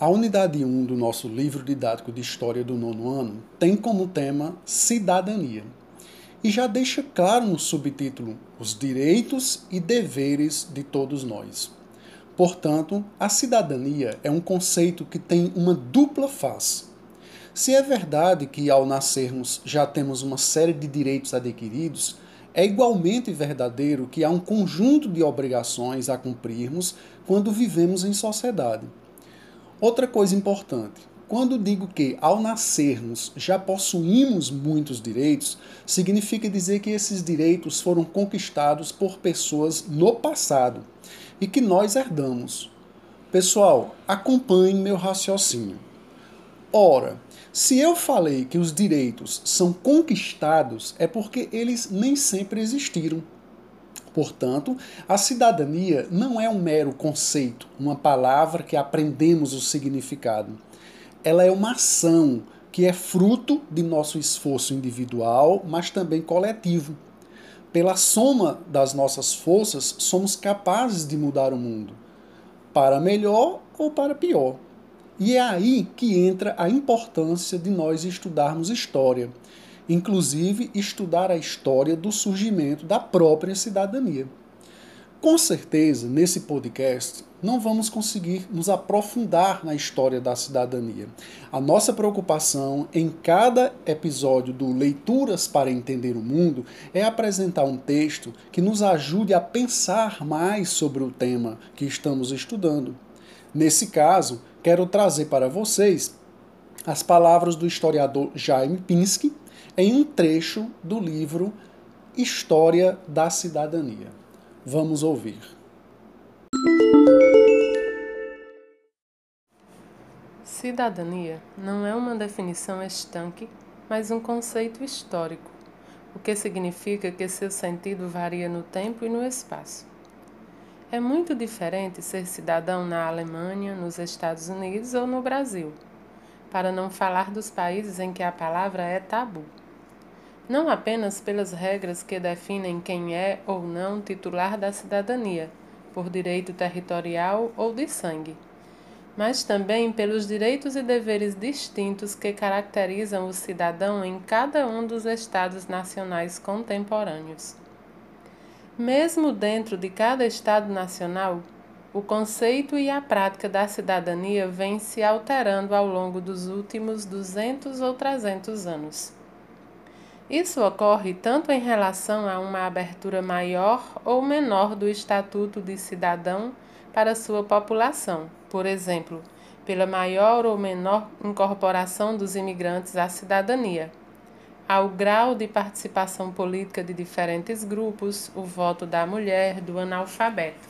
A unidade 1 do nosso livro didático de História do nono ano tem como tema Cidadania e já deixa claro no subtítulo os direitos e deveres de todos nós. Portanto, a cidadania é um conceito que tem uma dupla face. Se é verdade que ao nascermos já temos uma série de direitos adquiridos, é igualmente verdadeiro que há um conjunto de obrigações a cumprirmos quando vivemos em sociedade. Outra coisa importante: quando digo que ao nascermos já possuímos muitos direitos, significa dizer que esses direitos foram conquistados por pessoas no passado e que nós herdamos. Pessoal, acompanhem meu raciocínio. Ora, se eu falei que os direitos são conquistados, é porque eles nem sempre existiram. Portanto, a cidadania não é um mero conceito, uma palavra que aprendemos o significado. Ela é uma ação que é fruto de nosso esforço individual, mas também coletivo. Pela soma das nossas forças, somos capazes de mudar o mundo, para melhor ou para pior. E é aí que entra a importância de nós estudarmos história inclusive estudar a história do surgimento da própria cidadania. Com certeza, nesse podcast, não vamos conseguir nos aprofundar na história da cidadania. A nossa preocupação em cada episódio do Leituras para Entender o Mundo é apresentar um texto que nos ajude a pensar mais sobre o tema que estamos estudando. Nesse caso, quero trazer para vocês as palavras do historiador Jaime Pinsky, em um trecho do livro História da Cidadania. Vamos ouvir. Cidadania não é uma definição estanque, mas um conceito histórico, o que significa que seu sentido varia no tempo e no espaço. É muito diferente ser cidadão na Alemanha, nos Estados Unidos ou no Brasil, para não falar dos países em que a palavra é tabu não apenas pelas regras que definem quem é ou não titular da cidadania, por direito territorial ou de sangue, mas também pelos direitos e deveres distintos que caracterizam o cidadão em cada um dos estados nacionais contemporâneos. Mesmo dentro de cada estado nacional, o conceito e a prática da cidadania vêm se alterando ao longo dos últimos 200 ou 300 anos. Isso ocorre tanto em relação a uma abertura maior ou menor do estatuto de cidadão para sua população, por exemplo, pela maior ou menor incorporação dos imigrantes à cidadania, ao grau de participação política de diferentes grupos, o voto da mulher, do analfabeto.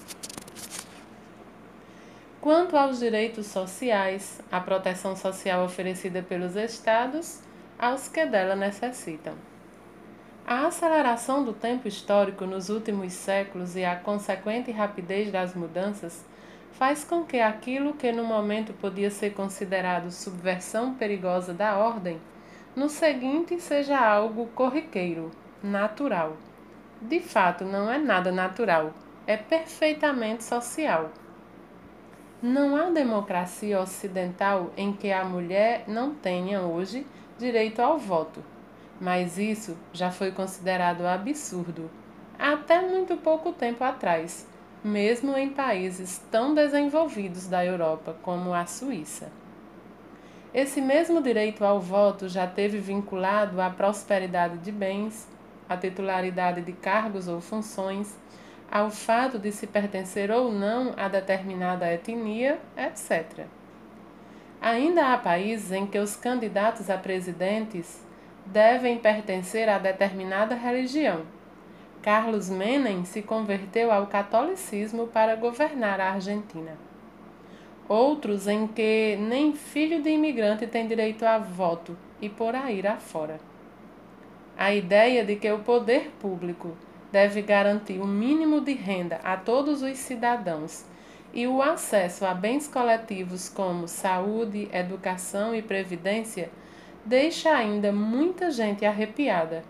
Quanto aos direitos sociais, a proteção social oferecida pelos Estados aos que dela necessitam. A aceleração do tempo histórico nos últimos séculos e a consequente rapidez das mudanças faz com que aquilo que no momento podia ser considerado subversão perigosa da ordem, no seguinte seja algo corriqueiro, natural. De fato, não é nada natural, é perfeitamente social. Não há democracia ocidental em que a mulher não tenha hoje direito ao voto mas isso já foi considerado absurdo até muito pouco tempo atrás, mesmo em países tão desenvolvidos da Europa como a Suíça. Esse mesmo direito ao voto já teve vinculado à prosperidade de bens, à titularidade de cargos ou funções, ao fato de se pertencer ou não a determinada etnia, etc. Ainda há países em que os candidatos a presidentes devem pertencer a determinada religião. Carlos Menem se converteu ao catolicismo para governar a Argentina. outros em que nem filho de imigrante tem direito a voto e por aí afora. A ideia de que o poder público deve garantir o um mínimo de renda a todos os cidadãos e o acesso a bens coletivos como saúde, educação e previdência deixa ainda muita gente arrepiada,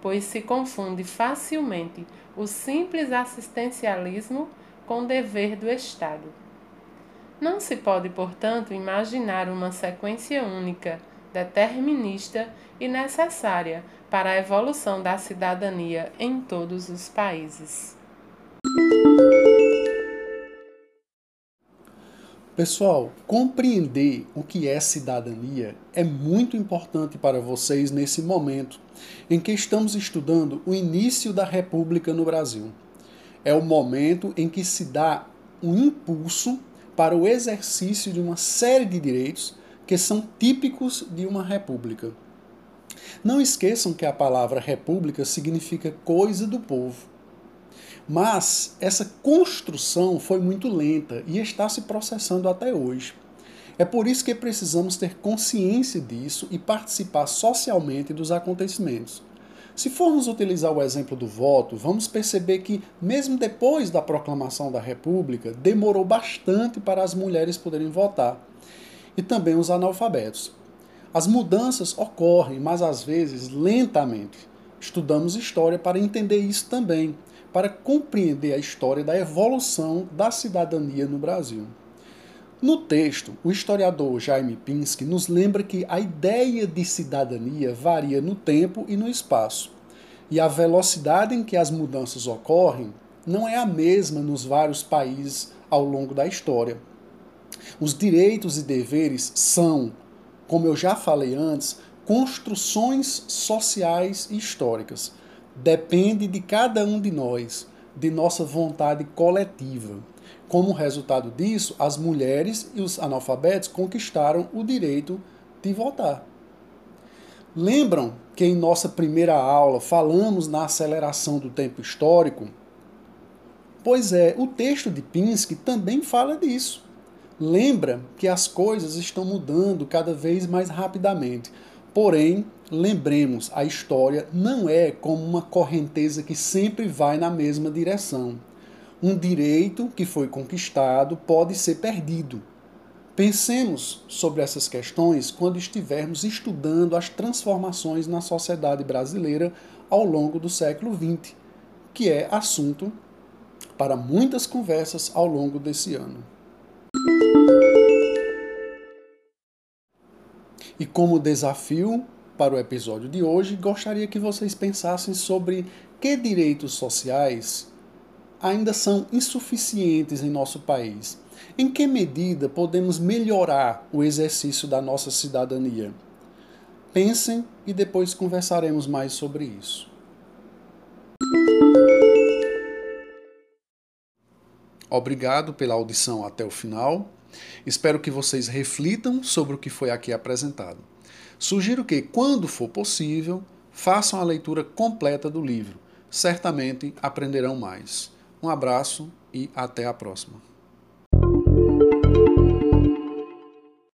pois se confunde facilmente o simples assistencialismo com o dever do Estado. Não se pode, portanto, imaginar uma sequência única, determinista e necessária para a evolução da cidadania em todos os países. Pessoal, compreender o que é cidadania é muito importante para vocês nesse momento em que estamos estudando o início da República no Brasil. É o momento em que se dá um impulso para o exercício de uma série de direitos que são típicos de uma república. Não esqueçam que a palavra república significa coisa do povo. Mas essa construção foi muito lenta e está se processando até hoje. É por isso que precisamos ter consciência disso e participar socialmente dos acontecimentos. Se formos utilizar o exemplo do voto, vamos perceber que, mesmo depois da proclamação da República, demorou bastante para as mulheres poderem votar e também os analfabetos. As mudanças ocorrem, mas às vezes lentamente. Estudamos história para entender isso também para compreender a história da evolução da cidadania no Brasil. No texto, o historiador Jaime Pinsky nos lembra que a ideia de cidadania varia no tempo e no espaço, e a velocidade em que as mudanças ocorrem não é a mesma nos vários países ao longo da história. Os direitos e deveres são, como eu já falei antes, construções sociais e históricas depende de cada um de nós, de nossa vontade coletiva. Como resultado disso, as mulheres e os analfabetos conquistaram o direito de votar. Lembram que em nossa primeira aula falamos na aceleração do tempo histórico? Pois é, o texto de Pinsky também fala disso. Lembra que as coisas estão mudando cada vez mais rapidamente. Porém, lembremos, a história não é como uma correnteza que sempre vai na mesma direção. Um direito que foi conquistado pode ser perdido. Pensemos sobre essas questões quando estivermos estudando as transformações na sociedade brasileira ao longo do século XX, que é assunto para muitas conversas ao longo desse ano. E como desafio para o episódio de hoje, gostaria que vocês pensassem sobre que direitos sociais ainda são insuficientes em nosso país. Em que medida podemos melhorar o exercício da nossa cidadania? Pensem e depois conversaremos mais sobre isso. Obrigado pela audição até o final. Espero que vocês reflitam sobre o que foi aqui apresentado. Sugiro que, quando for possível, façam a leitura completa do livro. Certamente aprenderão mais. Um abraço e até a próxima.